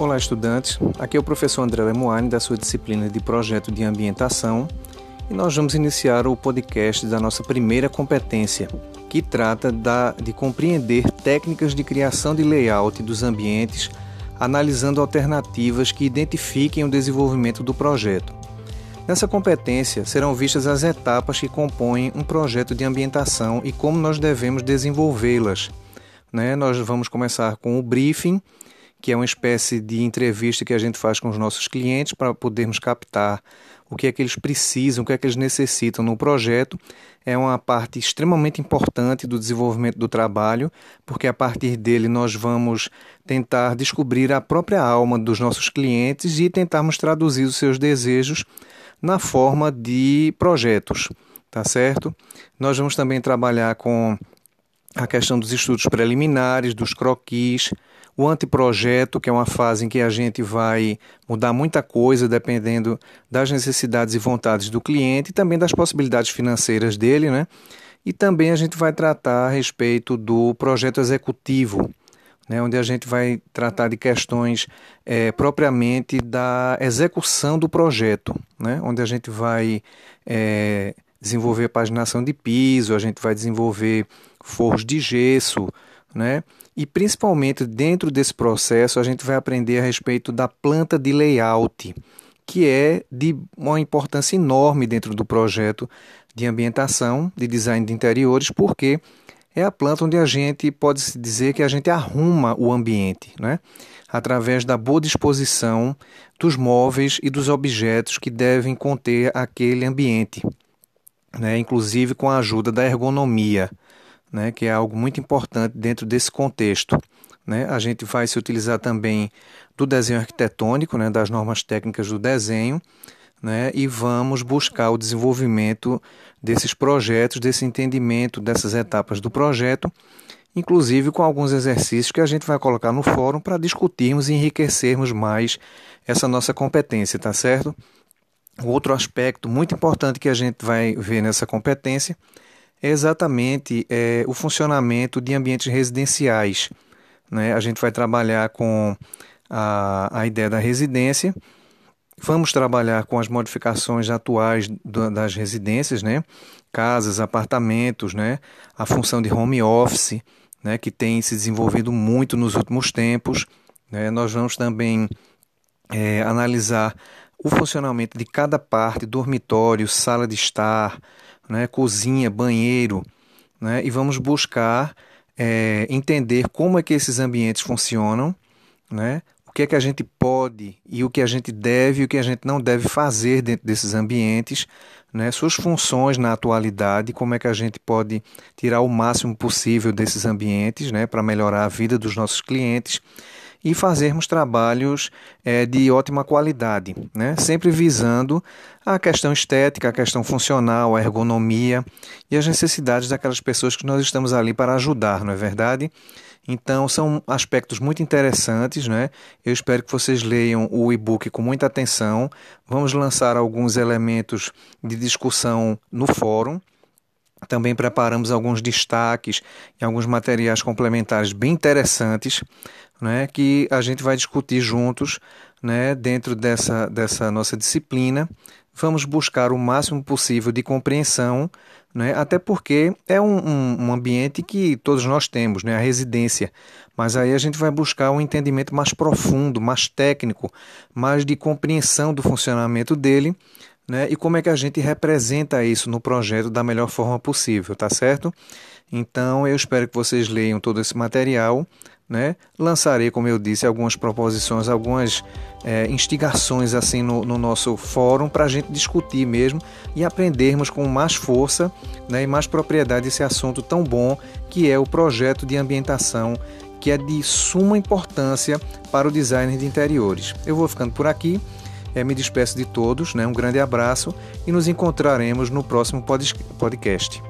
Olá, estudantes. Aqui é o professor André Lemoine, da sua disciplina de Projeto de Ambientação, e nós vamos iniciar o podcast da nossa primeira competência, que trata da, de compreender técnicas de criação de layout dos ambientes, analisando alternativas que identifiquem o desenvolvimento do projeto. Nessa competência serão vistas as etapas que compõem um projeto de ambientação e como nós devemos desenvolvê-las. Né? Nós vamos começar com o briefing que é uma espécie de entrevista que a gente faz com os nossos clientes para podermos captar o que é que eles precisam, o que é que eles necessitam no projeto. É uma parte extremamente importante do desenvolvimento do trabalho, porque a partir dele nós vamos tentar descobrir a própria alma dos nossos clientes e tentarmos traduzir os seus desejos na forma de projetos, tá certo? Nós vamos também trabalhar com a questão dos estudos preliminares, dos croquis, o anteprojeto, que é uma fase em que a gente vai mudar muita coisa dependendo das necessidades e vontades do cliente e também das possibilidades financeiras dele, né? E também a gente vai tratar a respeito do projeto executivo, né, onde a gente vai tratar de questões é, propriamente da execução do projeto, né, onde a gente vai é, desenvolver paginação de piso, a gente vai desenvolver forros de gesso, né? E principalmente dentro desse processo a gente vai aprender a respeito da planta de layout, que é de uma importância enorme dentro do projeto de ambientação, de design de interiores, porque é a planta onde a gente pode se dizer que a gente arruma o ambiente, né? através da boa disposição dos móveis e dos objetos que devem conter aquele ambiente, né? inclusive com a ajuda da ergonomia né, que é algo muito importante dentro desse contexto. Né? A gente vai se utilizar também do desenho arquitetônico, né, das normas técnicas do desenho, né, e vamos buscar o desenvolvimento desses projetos, desse entendimento dessas etapas do projeto, inclusive com alguns exercícios que a gente vai colocar no fórum para discutirmos e enriquecermos mais essa nossa competência, tá certo? Outro aspecto muito importante que a gente vai ver nessa competência é exatamente é, o funcionamento de ambientes residenciais. Né? A gente vai trabalhar com a, a ideia da residência, vamos trabalhar com as modificações atuais do, das residências, né? casas, apartamentos, né? a função de home office, né? que tem se desenvolvido muito nos últimos tempos. Né? Nós vamos também é, analisar o funcionamento de cada parte, dormitório, sala de estar, né, cozinha, banheiro, né, e vamos buscar é, entender como é que esses ambientes funcionam, né, o que é que a gente pode e o que a gente deve e o que a gente não deve fazer dentro desses ambientes, né, suas funções na atualidade, como é que a gente pode tirar o máximo possível desses ambientes né, para melhorar a vida dos nossos clientes e fazermos trabalhos é, de ótima qualidade, né? sempre visando a questão estética, a questão funcional, a ergonomia e as necessidades daquelas pessoas que nós estamos ali para ajudar, não é verdade? Então, são aspectos muito interessantes, né? Eu espero que vocês leiam o e-book com muita atenção. Vamos lançar alguns elementos de discussão no fórum. Também preparamos alguns destaques e alguns materiais complementares bem interessantes né, que a gente vai discutir juntos né, dentro dessa, dessa nossa disciplina. Vamos buscar o máximo possível de compreensão, né, até porque é um, um, um ambiente que todos nós temos, né, a residência. Mas aí a gente vai buscar um entendimento mais profundo, mais técnico, mais de compreensão do funcionamento dele né, e como é que a gente representa isso no projeto da melhor forma possível, tá certo? Então eu espero que vocês leiam todo esse material né? Lançarei, como eu disse, algumas proposições, algumas é, instigações assim no, no nosso fórum para a gente discutir mesmo e aprendermos com mais força né, e mais propriedade esse assunto tão bom que é o projeto de ambientação que é de suma importância para o design de interiores. Eu vou ficando por aqui, é, me despeço de todos, né, um grande abraço e nos encontraremos no próximo podcast.